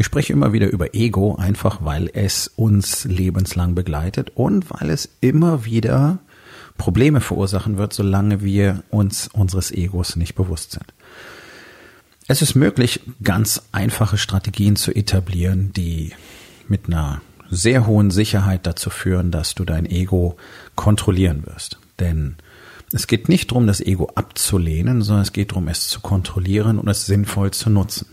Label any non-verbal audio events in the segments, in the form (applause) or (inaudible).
Ich spreche immer wieder über Ego, einfach weil es uns lebenslang begleitet und weil es immer wieder Probleme verursachen wird, solange wir uns unseres Egos nicht bewusst sind. Es ist möglich, ganz einfache Strategien zu etablieren, die mit einer sehr hohen Sicherheit dazu führen, dass du dein Ego kontrollieren wirst. Denn es geht nicht darum, das Ego abzulehnen, sondern es geht darum, es zu kontrollieren und es sinnvoll zu nutzen.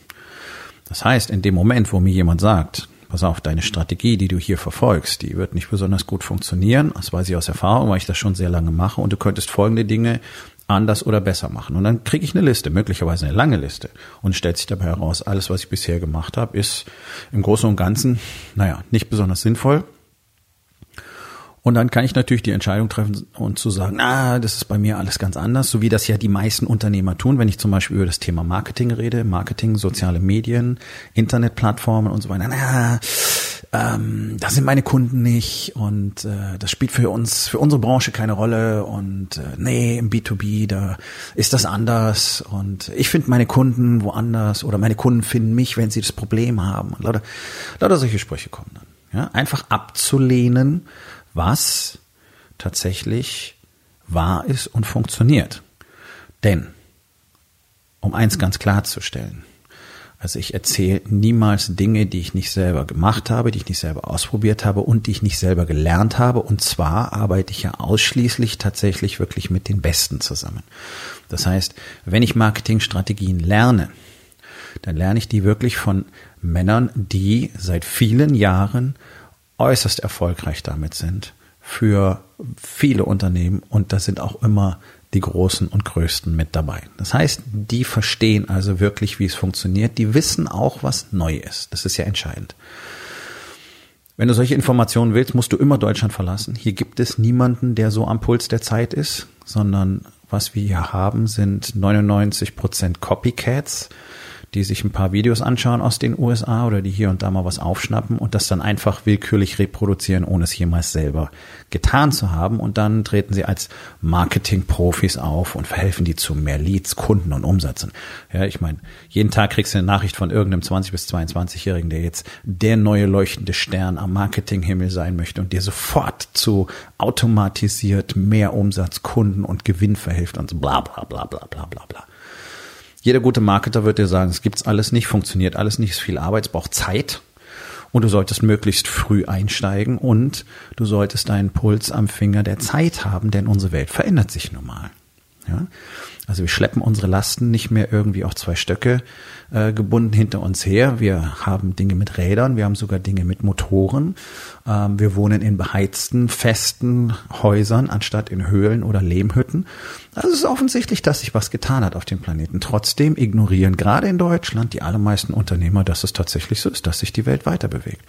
Das heißt, in dem Moment, wo mir jemand sagt, pass auf, deine Strategie, die du hier verfolgst, die wird nicht besonders gut funktionieren, das weiß ich aus Erfahrung, weil ich das schon sehr lange mache, und du könntest folgende Dinge anders oder besser machen. Und dann kriege ich eine Liste, möglicherweise eine lange Liste, und stellt sich dabei heraus, alles, was ich bisher gemacht habe, ist im Großen und Ganzen, naja, nicht besonders sinnvoll und dann kann ich natürlich die Entscheidung treffen und zu sagen, ah, das ist bei mir alles ganz anders, so wie das ja die meisten Unternehmer tun, wenn ich zum Beispiel über das Thema Marketing rede, Marketing, soziale Medien, Internetplattformen und so weiter. Na, ähm, das sind meine Kunden nicht und äh, das spielt für uns, für unsere Branche keine Rolle und äh, nee, im B2B, da ist das anders und ich finde meine Kunden woanders oder meine Kunden finden mich, wenn sie das Problem haben. Und lauter, lauter solche Sprüche kommen dann. Ja? Einfach abzulehnen, was tatsächlich wahr ist und funktioniert. Denn, um eins ganz klarzustellen, also ich erzähle niemals Dinge, die ich nicht selber gemacht habe, die ich nicht selber ausprobiert habe und die ich nicht selber gelernt habe. Und zwar arbeite ich ja ausschließlich tatsächlich wirklich mit den Besten zusammen. Das heißt, wenn ich Marketingstrategien lerne, dann lerne ich die wirklich von Männern, die seit vielen Jahren äußerst erfolgreich damit sind für viele Unternehmen und da sind auch immer die Großen und Größten mit dabei. Das heißt, die verstehen also wirklich, wie es funktioniert. Die wissen auch, was neu ist. Das ist ja entscheidend. Wenn du solche Informationen willst, musst du immer Deutschland verlassen. Hier gibt es niemanden, der so am Puls der Zeit ist, sondern was wir hier haben, sind 99 Prozent Copycats die sich ein paar Videos anschauen aus den USA oder die hier und da mal was aufschnappen und das dann einfach willkürlich reproduzieren, ohne es jemals selber getan zu haben. Und dann treten sie als Marketing-Profis auf und verhelfen die zu mehr Leads, Kunden und Umsätzen. Ja, ich meine, jeden Tag kriegst du eine Nachricht von irgendeinem 20- bis 22-Jährigen, der jetzt der neue leuchtende Stern am Marketinghimmel sein möchte und dir sofort zu automatisiert mehr Umsatz, Kunden und Gewinn verhilft und so bla bla bla bla bla bla bla. Jeder gute Marketer wird dir sagen, es gibt's alles nicht, funktioniert alles nicht, ist viel Arbeit, es braucht Zeit. Und du solltest möglichst früh einsteigen und du solltest deinen Puls am Finger der Zeit haben, denn unsere Welt verändert sich nun mal. Ja? Also wir schleppen unsere Lasten nicht mehr irgendwie auf zwei Stöcke äh, gebunden hinter uns her. Wir haben Dinge mit Rädern, wir haben sogar Dinge mit Motoren. Ähm, wir wohnen in beheizten, festen Häusern anstatt in Höhlen oder Lehmhütten. Also es ist offensichtlich, dass sich was getan hat auf dem Planeten. Trotzdem ignorieren gerade in Deutschland die allermeisten Unternehmer, dass es tatsächlich so ist, dass sich die Welt weiter bewegt.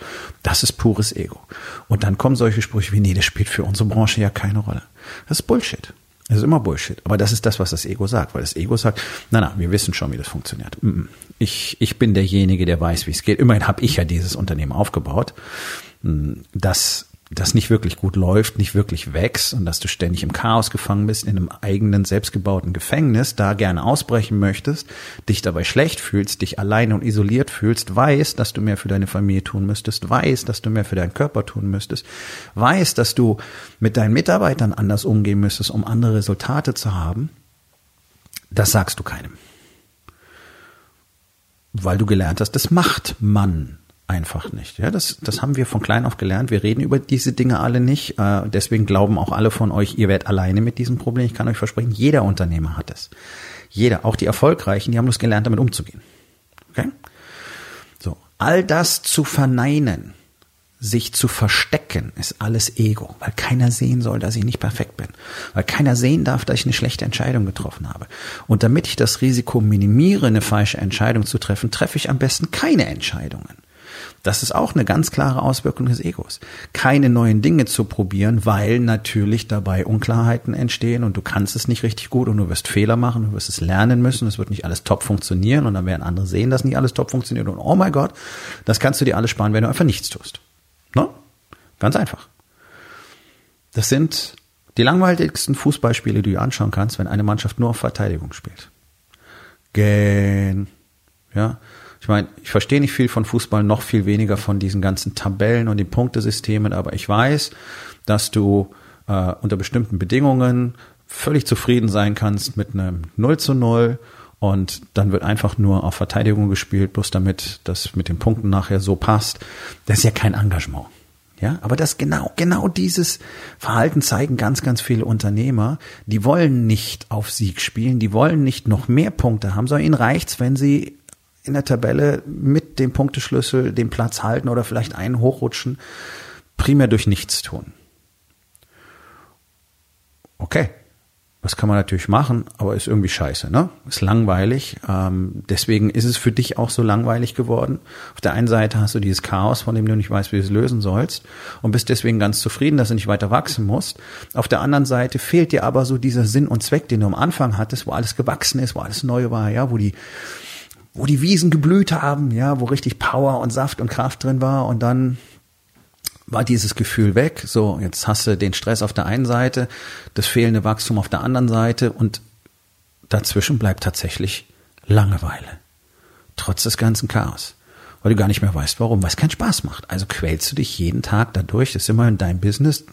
Das ist pures Ego. Und dann kommen solche Sprüche wie, nee, das spielt für unsere Branche ja keine Rolle. Das ist Bullshit. Das ist immer Bullshit. Aber das ist das, was das Ego sagt, weil das Ego sagt, na na, wir wissen schon, wie das funktioniert. Ich, ich bin derjenige, der weiß, wie es geht. Immerhin habe ich ja dieses Unternehmen aufgebaut. Das das nicht wirklich gut läuft, nicht wirklich wächst und dass du ständig im Chaos gefangen bist, in einem eigenen selbstgebauten Gefängnis, da gerne ausbrechen möchtest, dich dabei schlecht fühlst, dich alleine und isoliert fühlst, weißt, dass du mehr für deine Familie tun müsstest, weißt, dass du mehr für deinen Körper tun müsstest, weißt, dass du mit deinen Mitarbeitern anders umgehen müsstest, um andere Resultate zu haben, das sagst du keinem. Weil du gelernt hast, das macht man einfach nicht. Ja, das, das haben wir von klein auf gelernt. Wir reden über diese Dinge alle nicht. Äh, deswegen glauben auch alle von euch, ihr werdet alleine mit diesem Problem. Ich kann euch versprechen, jeder Unternehmer hat es. Jeder, auch die Erfolgreichen, die haben bloß gelernt, damit umzugehen. Okay? So, all das zu verneinen, sich zu verstecken, ist alles Ego, weil keiner sehen soll, dass ich nicht perfekt bin, weil keiner sehen darf, dass ich eine schlechte Entscheidung getroffen habe. Und damit ich das Risiko minimiere, eine falsche Entscheidung zu treffen, treffe ich am besten keine Entscheidungen. Das ist auch eine ganz klare Auswirkung des Egos. Keine neuen Dinge zu probieren, weil natürlich dabei Unklarheiten entstehen und du kannst es nicht richtig gut und du wirst Fehler machen, du wirst es lernen müssen, es wird nicht alles top funktionieren und dann werden andere sehen, dass nicht alles top funktioniert und oh mein Gott, das kannst du dir alles sparen, wenn du einfach nichts tust. Ne? Ganz einfach. Das sind die langweiligsten Fußballspiele, die du anschauen kannst, wenn eine Mannschaft nur auf Verteidigung spielt. Gen. Ja. Ich meine, ich verstehe nicht viel von Fußball, noch viel weniger von diesen ganzen Tabellen und den Punktesystemen, aber ich weiß, dass du äh, unter bestimmten Bedingungen völlig zufrieden sein kannst mit einem 0 zu 0 und dann wird einfach nur auf Verteidigung gespielt, bloß damit das mit den Punkten nachher so passt. Das ist ja kein Engagement. Ja, aber das genau, genau dieses Verhalten zeigen ganz, ganz viele Unternehmer. Die wollen nicht auf Sieg spielen, die wollen nicht noch mehr Punkte haben, sondern ihnen reicht's, wenn sie in der Tabelle mit dem Punkteschlüssel den Platz halten oder vielleicht einen hochrutschen, primär durch nichts tun. Okay, das kann man natürlich machen, aber ist irgendwie scheiße, ne? Ist langweilig. Ähm, deswegen ist es für dich auch so langweilig geworden. Auf der einen Seite hast du dieses Chaos, von dem du nicht weißt, wie du es lösen sollst und bist deswegen ganz zufrieden, dass du nicht weiter wachsen musst. Auf der anderen Seite fehlt dir aber so dieser Sinn und Zweck, den du am Anfang hattest, wo alles gewachsen ist, wo alles neu war, ja, wo die wo die Wiesen geblüht haben, ja, wo richtig Power und Saft und Kraft drin war und dann war dieses Gefühl weg. So, jetzt hast du den Stress auf der einen Seite, das fehlende Wachstum auf der anderen Seite und dazwischen bleibt tatsächlich Langeweile. Trotz des ganzen Chaos. Weil du gar nicht mehr weißt, warum, weil es keinen Spaß macht. Also quälst du dich jeden Tag dadurch, das ist immerhin dein Business.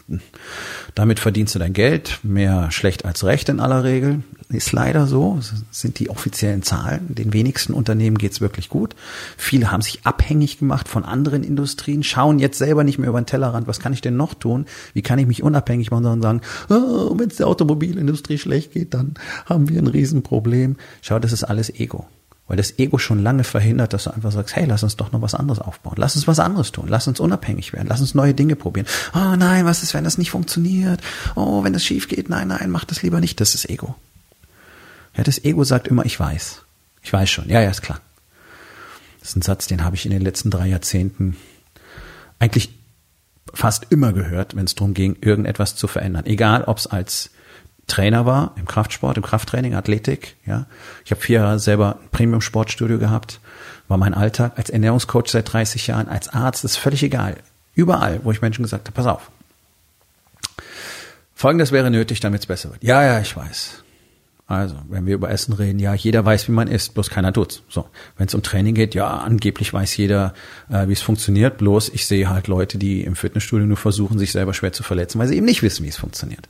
Damit verdienst du dein Geld, mehr schlecht als recht in aller Regel. Ist leider so, sind die offiziellen Zahlen. Den wenigsten Unternehmen geht's wirklich gut. Viele haben sich abhängig gemacht von anderen Industrien, schauen jetzt selber nicht mehr über den Tellerrand, was kann ich denn noch tun? Wie kann ich mich unabhängig machen, sondern sagen, oh, wenn es der Automobilindustrie schlecht geht, dann haben wir ein Riesenproblem. Schau, das ist alles Ego. Weil das Ego schon lange verhindert, dass du einfach sagst, hey, lass uns doch noch was anderes aufbauen. Lass uns was anderes tun. Lass uns unabhängig werden. Lass uns neue Dinge probieren. Oh nein, was ist, wenn das nicht funktioniert? Oh, wenn das schief geht. Nein, nein, mach das lieber nicht. Das ist Ego. Ja, das Ego sagt immer, ich weiß. Ich weiß schon. Ja, ja, ist klar. Das ist ein Satz, den habe ich in den letzten drei Jahrzehnten eigentlich fast immer gehört, wenn es darum ging, irgendetwas zu verändern. Egal, ob es als Trainer war im Kraftsport, im Krafttraining, Athletik. Ja, ich habe vier Jahre selber ein Premium-Sportstudio gehabt. War mein Alltag als Ernährungscoach seit 30 Jahren, als Arzt ist völlig egal. Überall, wo ich Menschen gesagt habe, pass auf. Folgendes wäre nötig, damit es besser wird. Ja, ja, ich weiß. Also, wenn wir über Essen reden, ja, jeder weiß, wie man isst, bloß keiner tut's. So, wenn es um Training geht, ja, angeblich weiß jeder, äh, wie es funktioniert, bloß ich sehe halt Leute, die im Fitnessstudio nur versuchen, sich selber schwer zu verletzen, weil sie eben nicht wissen, wie es funktioniert.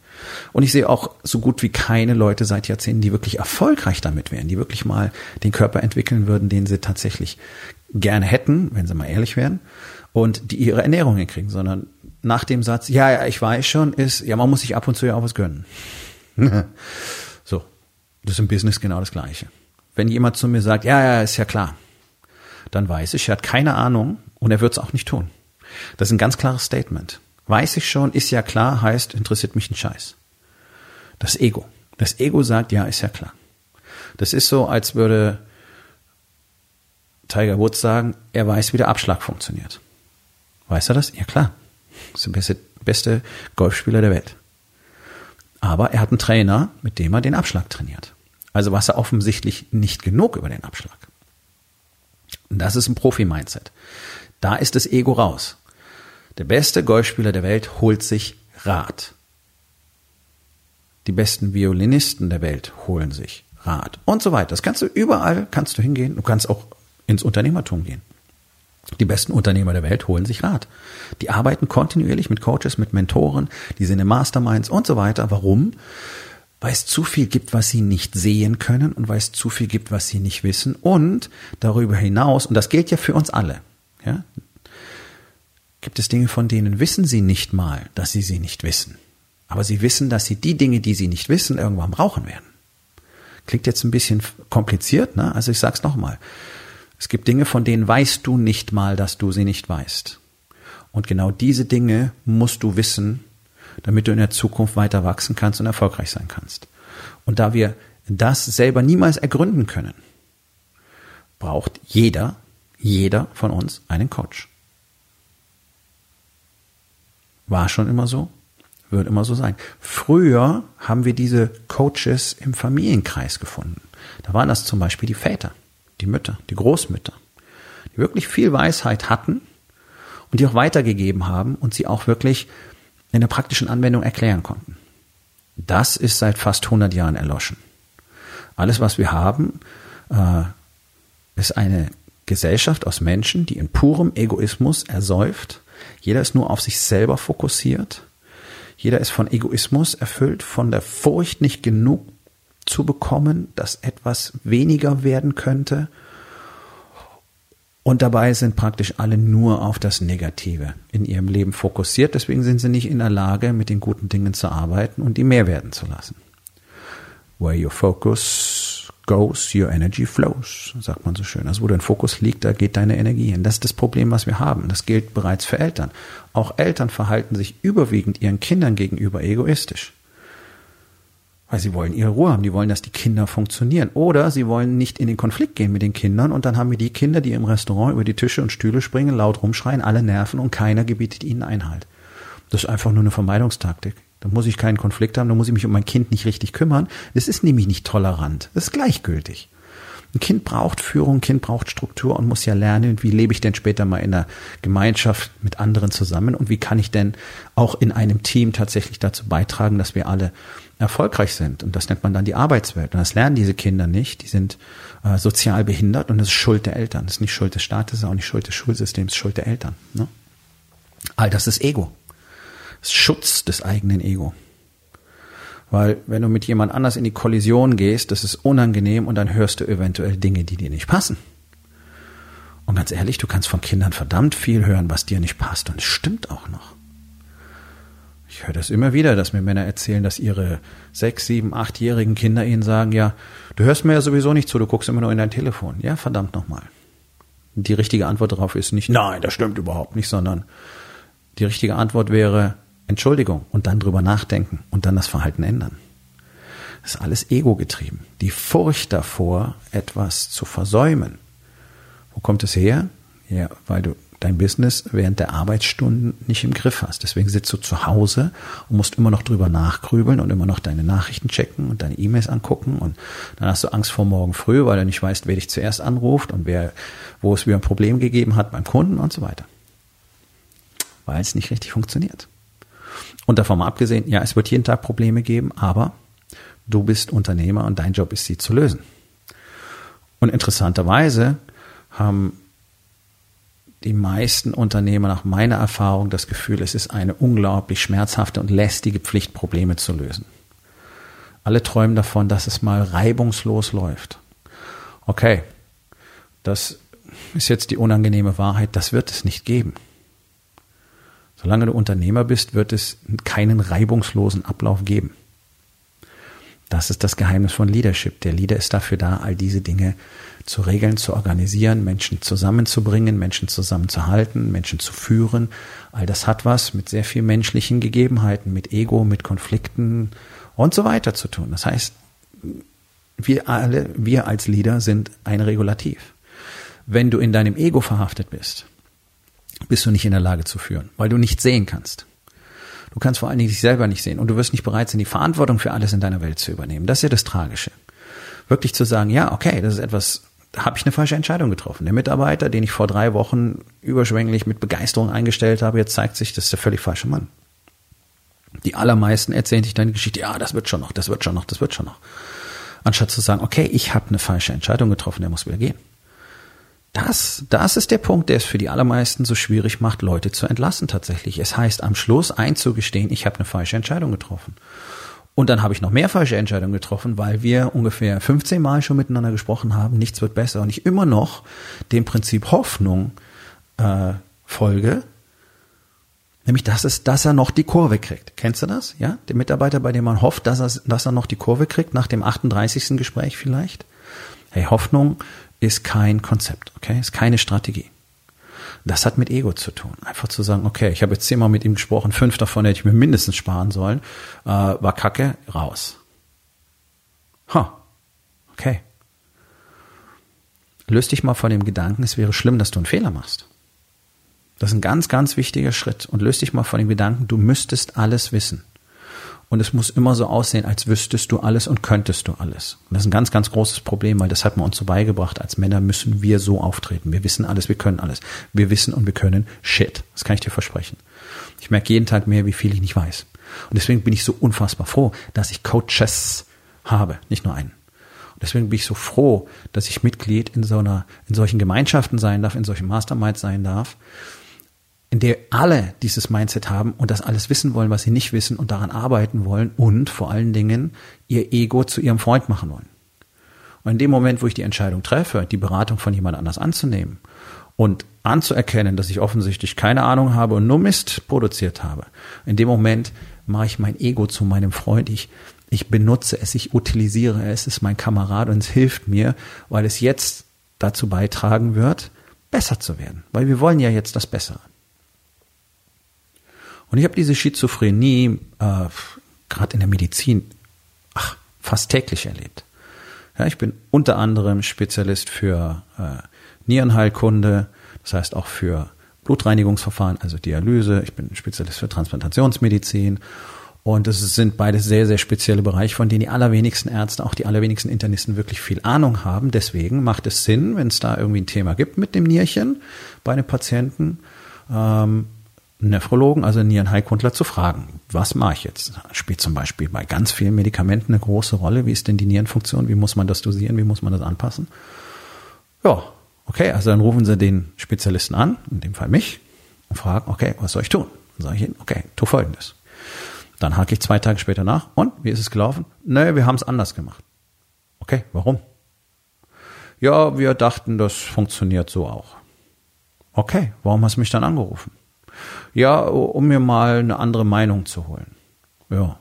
Und ich sehe auch so gut wie keine Leute seit Jahrzehnten, die wirklich erfolgreich damit wären, die wirklich mal den Körper entwickeln würden, den sie tatsächlich gerne hätten, wenn sie mal ehrlich wären, und die ihre Ernährung hinkriegen, sondern nach dem Satz, ja, ja, ich weiß schon, ist, ja, man muss sich ab und zu ja auch was gönnen. (laughs) Das ist im Business genau das Gleiche. Wenn jemand zu mir sagt, ja, ja, ist ja klar, dann weiß ich, er hat keine Ahnung und er wird es auch nicht tun. Das ist ein ganz klares Statement. Weiß ich schon, ist ja klar, heißt, interessiert mich ein Scheiß. Das Ego. Das Ego sagt, ja, ist ja klar. Das ist so, als würde Tiger Woods sagen, er weiß, wie der Abschlag funktioniert. Weiß er das? Ja, klar. Das ist der beste, beste Golfspieler der Welt. Aber er hat einen Trainer, mit dem er den Abschlag trainiert. Also weiß er offensichtlich nicht genug über den Abschlag. Und das ist ein Profi-Mindset. Da ist das Ego raus. Der beste Golfspieler der Welt holt sich Rat. Die besten Violinisten der Welt holen sich Rat und so weiter. Das kannst du überall, kannst du hingehen. Du kannst auch ins Unternehmertum gehen. Die besten Unternehmer der Welt holen sich Rat. Die arbeiten kontinuierlich mit Coaches, mit Mentoren, die sind in Masterminds und so weiter. Warum? Weil es zu viel gibt, was sie nicht sehen können und weil es zu viel gibt, was sie nicht wissen. Und darüber hinaus, und das gilt ja für uns alle, ja, gibt es Dinge, von denen wissen sie nicht mal, dass sie sie nicht wissen. Aber sie wissen, dass sie die Dinge, die sie nicht wissen, irgendwann brauchen werden. Klingt jetzt ein bisschen kompliziert, ne? Also ich sag's nochmal. Es gibt Dinge, von denen weißt du nicht mal, dass du sie nicht weißt. Und genau diese Dinge musst du wissen, damit du in der Zukunft weiter wachsen kannst und erfolgreich sein kannst. Und da wir das selber niemals ergründen können, braucht jeder, jeder von uns einen Coach. War schon immer so, wird immer so sein. Früher haben wir diese Coaches im Familienkreis gefunden. Da waren das zum Beispiel die Väter, die Mütter, die Großmütter, die wirklich viel Weisheit hatten und die auch weitergegeben haben und sie auch wirklich in der praktischen Anwendung erklären konnten. Das ist seit fast 100 Jahren erloschen. Alles, was wir haben, äh, ist eine Gesellschaft aus Menschen, die in purem Egoismus ersäuft. Jeder ist nur auf sich selber fokussiert. Jeder ist von Egoismus erfüllt, von der Furcht, nicht genug zu bekommen, dass etwas weniger werden könnte und dabei sind praktisch alle nur auf das Negative in ihrem Leben fokussiert. Deswegen sind sie nicht in der Lage, mit den guten Dingen zu arbeiten und die mehr werden zu lassen. Where your focus goes, your energy flows, sagt man so schön. Also wo dein Fokus liegt, da geht deine Energie hin. Das ist das Problem, was wir haben. Das gilt bereits für Eltern. Auch Eltern verhalten sich überwiegend ihren Kindern gegenüber egoistisch weil sie wollen ihre Ruhe haben, die wollen, dass die Kinder funktionieren. Oder sie wollen nicht in den Konflikt gehen mit den Kindern und dann haben wir die Kinder, die im Restaurant über die Tische und Stühle springen, laut rumschreien, alle nerven und keiner gebietet ihnen Einhalt. Das ist einfach nur eine Vermeidungstaktik. Da muss ich keinen Konflikt haben, da muss ich mich um mein Kind nicht richtig kümmern. Das ist nämlich nicht tolerant, das ist gleichgültig. Ein Kind braucht Führung, ein Kind braucht Struktur und muss ja lernen, wie lebe ich denn später mal in der Gemeinschaft mit anderen zusammen und wie kann ich denn auch in einem Team tatsächlich dazu beitragen, dass wir alle erfolgreich sind. Und das nennt man dann die Arbeitswelt. Und das lernen diese Kinder nicht. Die sind äh, sozial behindert und das ist Schuld der Eltern. Das ist nicht Schuld des Staates, auch nicht Schuld des Schulsystems, Schuld der Eltern. Ne? All das ist Ego. Das ist Schutz des eigenen Ego. Weil wenn du mit jemand anders in die Kollision gehst, das ist unangenehm und dann hörst du eventuell Dinge, die dir nicht passen. Und ganz ehrlich, du kannst von Kindern verdammt viel hören, was dir nicht passt. Und es stimmt auch noch. Ich höre das immer wieder, dass mir Männer erzählen, dass ihre sechs, sieben, achtjährigen Kinder ihnen sagen, ja, du hörst mir ja sowieso nicht zu, du guckst immer nur in dein Telefon. Ja, verdammt nochmal. Die richtige Antwort darauf ist nicht, nein, das stimmt überhaupt nicht, sondern die richtige Antwort wäre Entschuldigung und dann drüber nachdenken und dann das Verhalten ändern. Das ist alles ego getrieben. Die Furcht davor, etwas zu versäumen. Wo kommt es her? Ja, weil du dein Business während der Arbeitsstunden nicht im Griff hast. Deswegen sitzt du zu Hause und musst immer noch drüber nachgrübeln und immer noch deine Nachrichten checken und deine E-Mails angucken und dann hast du Angst vor morgen früh, weil du nicht weißt, wer dich zuerst anruft und wer, wo es wieder ein Problem gegeben hat beim Kunden und so weiter. Weil es nicht richtig funktioniert. Und davon mal abgesehen, ja, es wird jeden Tag Probleme geben, aber du bist Unternehmer und dein Job ist, sie zu lösen. Und interessanterweise haben die meisten Unternehmer nach meiner Erfahrung das Gefühl, es ist eine unglaublich schmerzhafte und lästige Pflicht, Probleme zu lösen. Alle träumen davon, dass es mal reibungslos läuft. Okay, das ist jetzt die unangenehme Wahrheit, das wird es nicht geben. Solange du Unternehmer bist, wird es keinen reibungslosen Ablauf geben. Das ist das Geheimnis von Leadership. Der Leader ist dafür da, all diese Dinge zu regeln, zu organisieren, Menschen zusammenzubringen, Menschen zusammenzuhalten, Menschen zu führen. All das hat was mit sehr viel menschlichen Gegebenheiten, mit Ego, mit Konflikten und so weiter zu tun. Das heißt, wir alle, wir als Leader sind ein Regulativ. Wenn du in deinem Ego verhaftet bist, bist du nicht in der Lage zu führen, weil du nicht sehen kannst. Du kannst vor allen Dingen dich selber nicht sehen und du wirst nicht bereit sein, die Verantwortung für alles in deiner Welt zu übernehmen. Das ist ja das Tragische. Wirklich zu sagen, ja, okay, das ist etwas, da habe ich eine falsche Entscheidung getroffen. Der Mitarbeiter, den ich vor drei Wochen überschwänglich mit Begeisterung eingestellt habe, jetzt zeigt sich, das ist der völlig falsche Mann. Die allermeisten erzählen sich deine Geschichte, ja, das wird schon noch, das wird schon noch, das wird schon noch. Anstatt zu sagen, okay, ich habe eine falsche Entscheidung getroffen, der muss wieder gehen. Das, das ist der Punkt, der es für die allermeisten so schwierig macht, Leute zu entlassen tatsächlich. Es heißt am Schluss einzugestehen, ich habe eine falsche Entscheidung getroffen. Und dann habe ich noch mehr falsche Entscheidungen getroffen, weil wir ungefähr 15 Mal schon miteinander gesprochen haben, nichts wird besser und ich immer noch dem Prinzip Hoffnung äh, folge, nämlich dass es, dass er noch die Kurve kriegt. Kennst du das? Ja, der Mitarbeiter, bei dem man hofft, dass er, dass er noch die Kurve kriegt nach dem 38. Gespräch vielleicht. Hey, Hoffnung ist kein Konzept, okay, ist keine Strategie. Das hat mit Ego zu tun. Einfach zu sagen, okay, ich habe jetzt zehnmal mit ihm gesprochen, fünf davon hätte ich mir mindestens sparen sollen, äh, war kacke, raus. Ha, okay. Löst dich mal von dem Gedanken, es wäre schlimm, dass du einen Fehler machst. Das ist ein ganz, ganz wichtiger Schritt. Und löst dich mal von dem Gedanken, du müsstest alles wissen. Und es muss immer so aussehen, als wüsstest du alles und könntest du alles. Und das ist ein ganz, ganz großes Problem, weil das hat man uns so beigebracht. Als Männer müssen wir so auftreten. Wir wissen alles, wir können alles. Wir wissen und wir können Shit. Das kann ich dir versprechen. Ich merke jeden Tag mehr, wie viel ich nicht weiß. Und deswegen bin ich so unfassbar froh, dass ich Coaches habe, nicht nur einen. Und deswegen bin ich so froh, dass ich Mitglied in so einer, in solchen Gemeinschaften sein darf, in solchen Masterminds sein darf, in der alle dieses Mindset haben und das alles wissen wollen, was sie nicht wissen und daran arbeiten wollen und vor allen Dingen ihr Ego zu ihrem Freund machen wollen. Und in dem Moment, wo ich die Entscheidung treffe, die Beratung von jemand anders anzunehmen und anzuerkennen, dass ich offensichtlich keine Ahnung habe und nur Mist produziert habe, in dem Moment mache ich mein Ego zu meinem Freund. Ich, ich benutze es, ich utilisiere es, es ist mein Kamerad und es hilft mir, weil es jetzt dazu beitragen wird, besser zu werden. Weil wir wollen ja jetzt das Bessere. Und ich habe diese Schizophrenie äh, gerade in der Medizin ach, fast täglich erlebt. Ja, ich bin unter anderem Spezialist für äh, Nierenheilkunde, das heißt auch für Blutreinigungsverfahren, also Dialyse. Ich bin Spezialist für Transplantationsmedizin. Und es sind beide sehr, sehr spezielle Bereiche, von denen die allerwenigsten Ärzte, auch die allerwenigsten Internisten wirklich viel Ahnung haben. Deswegen macht es Sinn, wenn es da irgendwie ein Thema gibt mit dem Nierchen bei einem Patienten, ähm, Nephrologen, also Nierenheilkundler, zu fragen, was mache ich jetzt? Spielt zum Beispiel bei ganz vielen Medikamenten eine große Rolle. Wie ist denn die Nierenfunktion? Wie muss man das dosieren? Wie muss man das anpassen? Ja, okay, also dann rufen Sie den Spezialisten an, in dem Fall mich, und fragen, okay, was soll ich tun? Dann sage ich Ihnen, okay, tu Folgendes. Dann hake ich zwei Tage später nach. Und, wie ist es gelaufen? Nee, wir haben es anders gemacht. Okay, warum? Ja, wir dachten, das funktioniert so auch. Okay, warum hast du mich dann angerufen? Ja, um mir mal eine andere Meinung zu holen. Ja,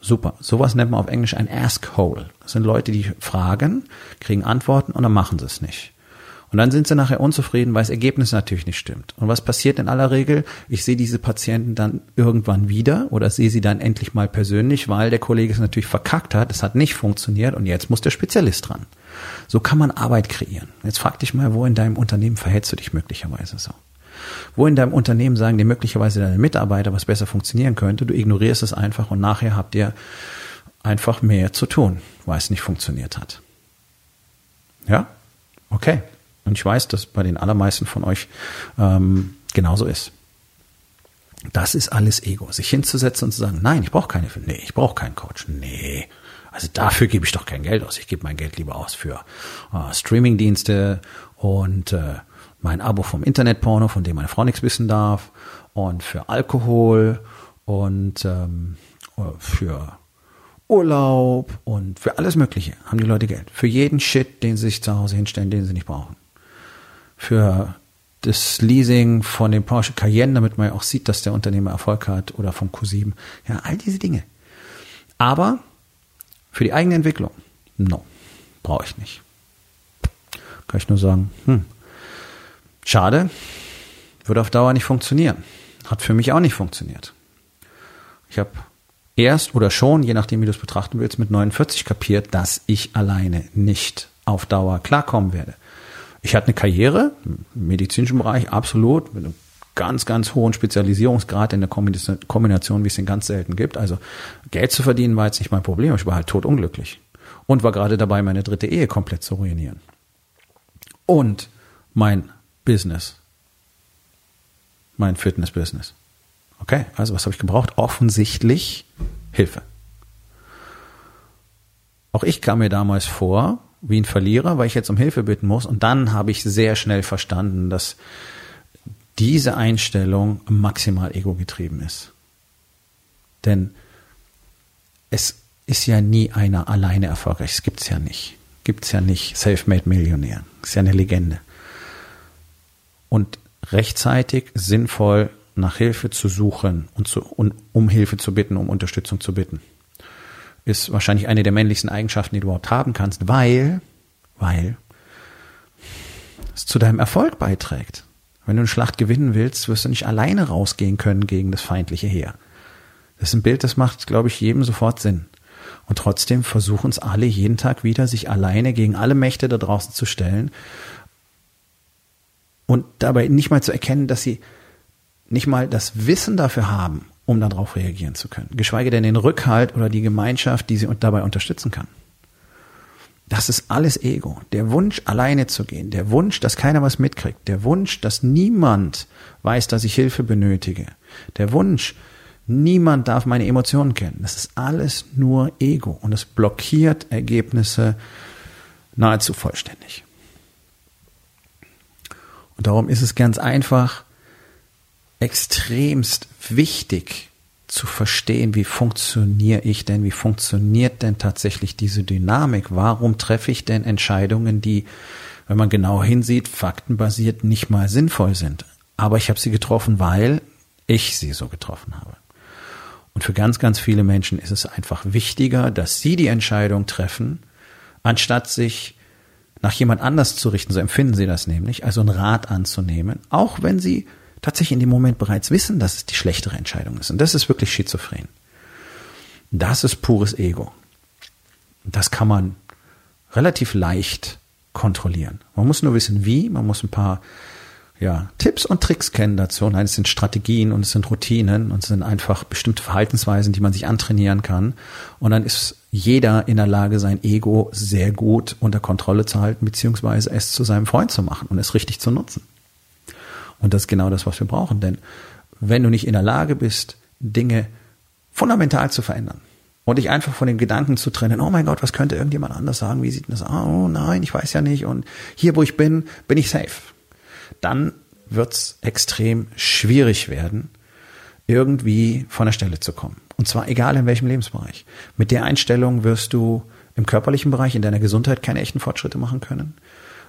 super. Sowas nennt man auf Englisch ein Ask-Hole. Das sind Leute, die fragen, kriegen Antworten und dann machen sie es nicht. Und dann sind sie nachher unzufrieden, weil das Ergebnis natürlich nicht stimmt. Und was passiert in aller Regel? Ich sehe diese Patienten dann irgendwann wieder oder sehe sie dann endlich mal persönlich, weil der Kollege es natürlich verkackt hat, es hat nicht funktioniert und jetzt muss der Spezialist dran. So kann man Arbeit kreieren. Jetzt frag dich mal, wo in deinem Unternehmen verhältst du dich möglicherweise so? Wo in deinem Unternehmen sagen dir möglicherweise deine Mitarbeiter, was besser funktionieren könnte, du ignorierst es einfach und nachher habt ihr einfach mehr zu tun, weil es nicht funktioniert hat. Ja? Okay. Und ich weiß, dass bei den allermeisten von euch ähm, genauso ist. Das ist alles Ego. Sich hinzusetzen und zu sagen, nein, ich brauche keine, nee, ich brauche keinen Coach. Nee. Also dafür gebe ich doch kein Geld aus. Ich gebe mein Geld lieber aus für äh, Streamingdienste und äh, mein Abo vom Internetporno, von dem meine Frau nichts wissen darf, und für Alkohol und ähm, für Urlaub und für alles Mögliche haben die Leute Geld. Für jeden Shit, den sie sich zu Hause hinstellen, den sie nicht brauchen. Für das Leasing von dem Porsche Cayenne, damit man ja auch sieht, dass der Unternehmer Erfolg hat, oder vom Q7. Ja, all diese Dinge. Aber für die eigene Entwicklung, no, brauche ich nicht. Kann ich nur sagen, hm, Schade, würde auf Dauer nicht funktionieren. Hat für mich auch nicht funktioniert. Ich habe erst oder schon, je nachdem wie du es betrachten willst, mit 49 kapiert, dass ich alleine nicht auf Dauer klarkommen werde. Ich hatte eine Karriere im medizinischen Bereich, absolut, mit einem ganz, ganz hohen Spezialisierungsgrad in der Kombination, wie es den ganz selten gibt. Also Geld zu verdienen war jetzt nicht mein Problem, ich war halt totunglücklich. Und war gerade dabei, meine dritte Ehe komplett zu ruinieren. Und mein Business. Mein Fitness-Business. Okay, also was habe ich gebraucht? Offensichtlich Hilfe. Auch ich kam mir damals vor wie ein Verlierer, weil ich jetzt um Hilfe bitten muss. Und dann habe ich sehr schnell verstanden, dass diese Einstellung maximal ego-getrieben ist. Denn es ist ja nie einer alleine erfolgreich. Es gibt es ja nicht. Gibt es ja nicht. Self-made Millionär. Ist ja eine Legende und rechtzeitig sinnvoll nach Hilfe zu suchen und, zu, und um Hilfe zu bitten, um Unterstützung zu bitten, ist wahrscheinlich eine der männlichsten Eigenschaften, die du überhaupt haben kannst, weil, weil es zu deinem Erfolg beiträgt, Wenn du eine Schlacht gewinnen willst, wirst du nicht alleine rausgehen können gegen das feindliche Heer. Das ist ein Bild, das macht, glaube ich, jedem sofort Sinn. Und trotzdem versuchen es alle jeden Tag wieder, sich alleine gegen alle Mächte da draußen zu stellen und dabei nicht mal zu erkennen, dass sie nicht mal das Wissen dafür haben, um darauf reagieren zu können. Geschweige denn den Rückhalt oder die Gemeinschaft, die sie dabei unterstützen kann. Das ist alles Ego. Der Wunsch, alleine zu gehen, der Wunsch, dass keiner was mitkriegt, der Wunsch, dass niemand weiß, dass ich Hilfe benötige, der Wunsch, niemand darf meine Emotionen kennen. Das ist alles nur Ego und es blockiert Ergebnisse nahezu vollständig. Und darum ist es ganz einfach extremst wichtig, zu verstehen, wie funktioniere ich denn, wie funktioniert denn tatsächlich diese Dynamik, warum treffe ich denn Entscheidungen, die, wenn man genau hinsieht, faktenbasiert nicht mal sinnvoll sind. Aber ich habe sie getroffen, weil ich sie so getroffen habe. Und für ganz, ganz viele Menschen ist es einfach wichtiger, dass sie die Entscheidung treffen, anstatt sich nach jemand anders zu richten. So empfinden sie das nämlich, also einen Rat anzunehmen, auch wenn sie tatsächlich in dem Moment bereits wissen, dass es die schlechtere Entscheidung ist. Und das ist wirklich schizophren. Das ist pures Ego. Das kann man relativ leicht kontrollieren. Man muss nur wissen, wie, man muss ein paar ja, Tipps und Tricks kennen dazu. Nein, es sind Strategien und es sind Routinen und es sind einfach bestimmte Verhaltensweisen, die man sich antrainieren kann. Und dann ist jeder in der Lage, sein Ego sehr gut unter Kontrolle zu halten, beziehungsweise es zu seinem Freund zu machen und es richtig zu nutzen. Und das ist genau das, was wir brauchen. Denn wenn du nicht in der Lage bist, Dinge fundamental zu verändern und dich einfach von den Gedanken zu trennen, oh mein Gott, was könnte irgendjemand anders sagen, wie sieht das aus? Oh nein, ich weiß ja nicht und hier, wo ich bin, bin ich safe. Dann wird's extrem schwierig werden, irgendwie von der Stelle zu kommen. Und zwar egal in welchem Lebensbereich. Mit der Einstellung wirst du im körperlichen Bereich, in deiner Gesundheit keine echten Fortschritte machen können.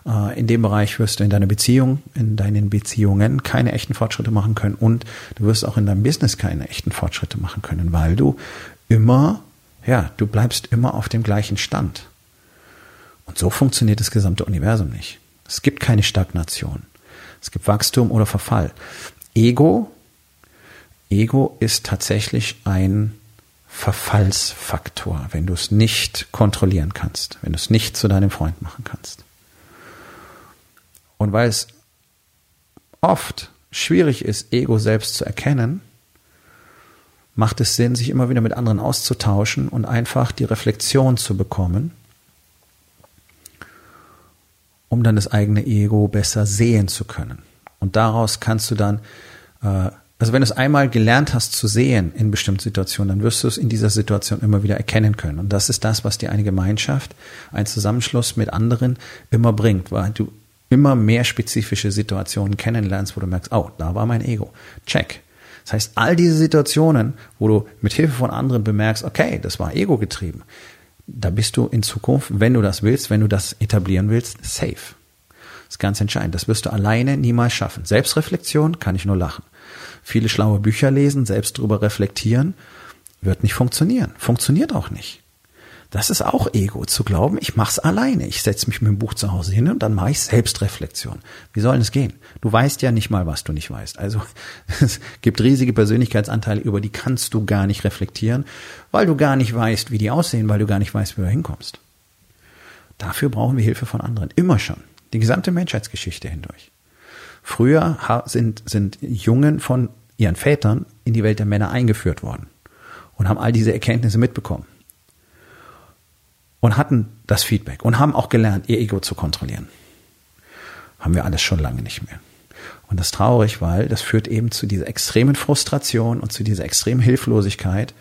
Äh, in dem Bereich wirst du in deiner Beziehung, in deinen Beziehungen keine echten Fortschritte machen können und du wirst auch in deinem Business keine echten Fortschritte machen können, weil du immer, ja, du bleibst immer auf dem gleichen Stand. Und so funktioniert das gesamte Universum nicht. Es gibt keine Stagnation. Es gibt Wachstum oder Verfall. Ego, Ego ist tatsächlich ein Verfallsfaktor, wenn du es nicht kontrollieren kannst, wenn du es nicht zu deinem Freund machen kannst. Und weil es oft schwierig ist, Ego selbst zu erkennen, macht es Sinn, sich immer wieder mit anderen auszutauschen und einfach die Reflexion zu bekommen, um dann das eigene Ego besser sehen zu können. Und daraus kannst du dann, äh, also wenn du es einmal gelernt hast zu sehen in bestimmten Situationen, dann wirst du es in dieser Situation immer wieder erkennen können. Und das ist das, was dir eine Gemeinschaft, ein Zusammenschluss mit anderen immer bringt, weil du immer mehr spezifische Situationen kennenlernst, wo du merkst, oh, da war mein Ego. Check. Das heißt, all diese Situationen, wo du mit Hilfe von anderen bemerkst, okay, das war Ego getrieben, da bist du in Zukunft, wenn du das willst, wenn du das etablieren willst, safe. Das ist ganz entscheidend. Das wirst du alleine niemals schaffen. Selbstreflexion kann ich nur lachen. Viele schlaue Bücher lesen, selbst drüber reflektieren, wird nicht funktionieren. Funktioniert auch nicht. Das ist auch Ego, zu glauben, ich mach's alleine. Ich setze mich mit dem Buch zu Hause hin und dann mache ich Selbstreflexion. Wie soll es gehen? Du weißt ja nicht mal, was du nicht weißt. Also (laughs) es gibt riesige Persönlichkeitsanteile, über die kannst du gar nicht reflektieren, weil du gar nicht weißt, wie die aussehen, weil du gar nicht weißt, wie du hinkommst. Dafür brauchen wir Hilfe von anderen. Immer schon. Die gesamte Menschheitsgeschichte hindurch. Früher sind, sind Jungen von ihren Vätern in die Welt der Männer eingeführt worden und haben all diese Erkenntnisse mitbekommen und hatten das Feedback und haben auch gelernt, ihr Ego zu kontrollieren. Haben wir alles schon lange nicht mehr. Und das ist traurig, weil das führt eben zu dieser extremen Frustration und zu dieser extremen Hilflosigkeit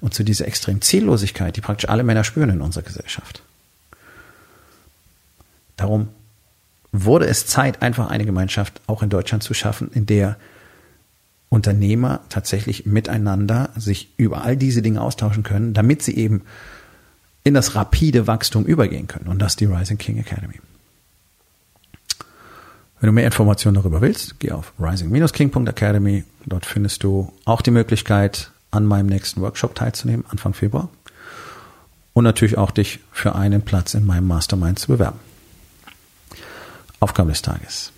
und zu dieser extremen Ziellosigkeit, die praktisch alle Männer spüren in unserer Gesellschaft. Darum wurde es Zeit, einfach eine Gemeinschaft auch in Deutschland zu schaffen, in der Unternehmer tatsächlich miteinander sich über all diese Dinge austauschen können, damit sie eben in das rapide Wachstum übergehen können. Und das ist die Rising King Academy. Wenn du mehr Informationen darüber willst, geh auf rising-king.academy. Dort findest du auch die Möglichkeit, an meinem nächsten Workshop teilzunehmen, Anfang Februar. Und natürlich auch dich für einen Platz in meinem Mastermind zu bewerben. Aufgabe des Tages.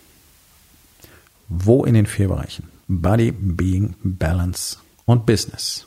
Wo in den vier Bereichen? Body, Being, Balance und Business.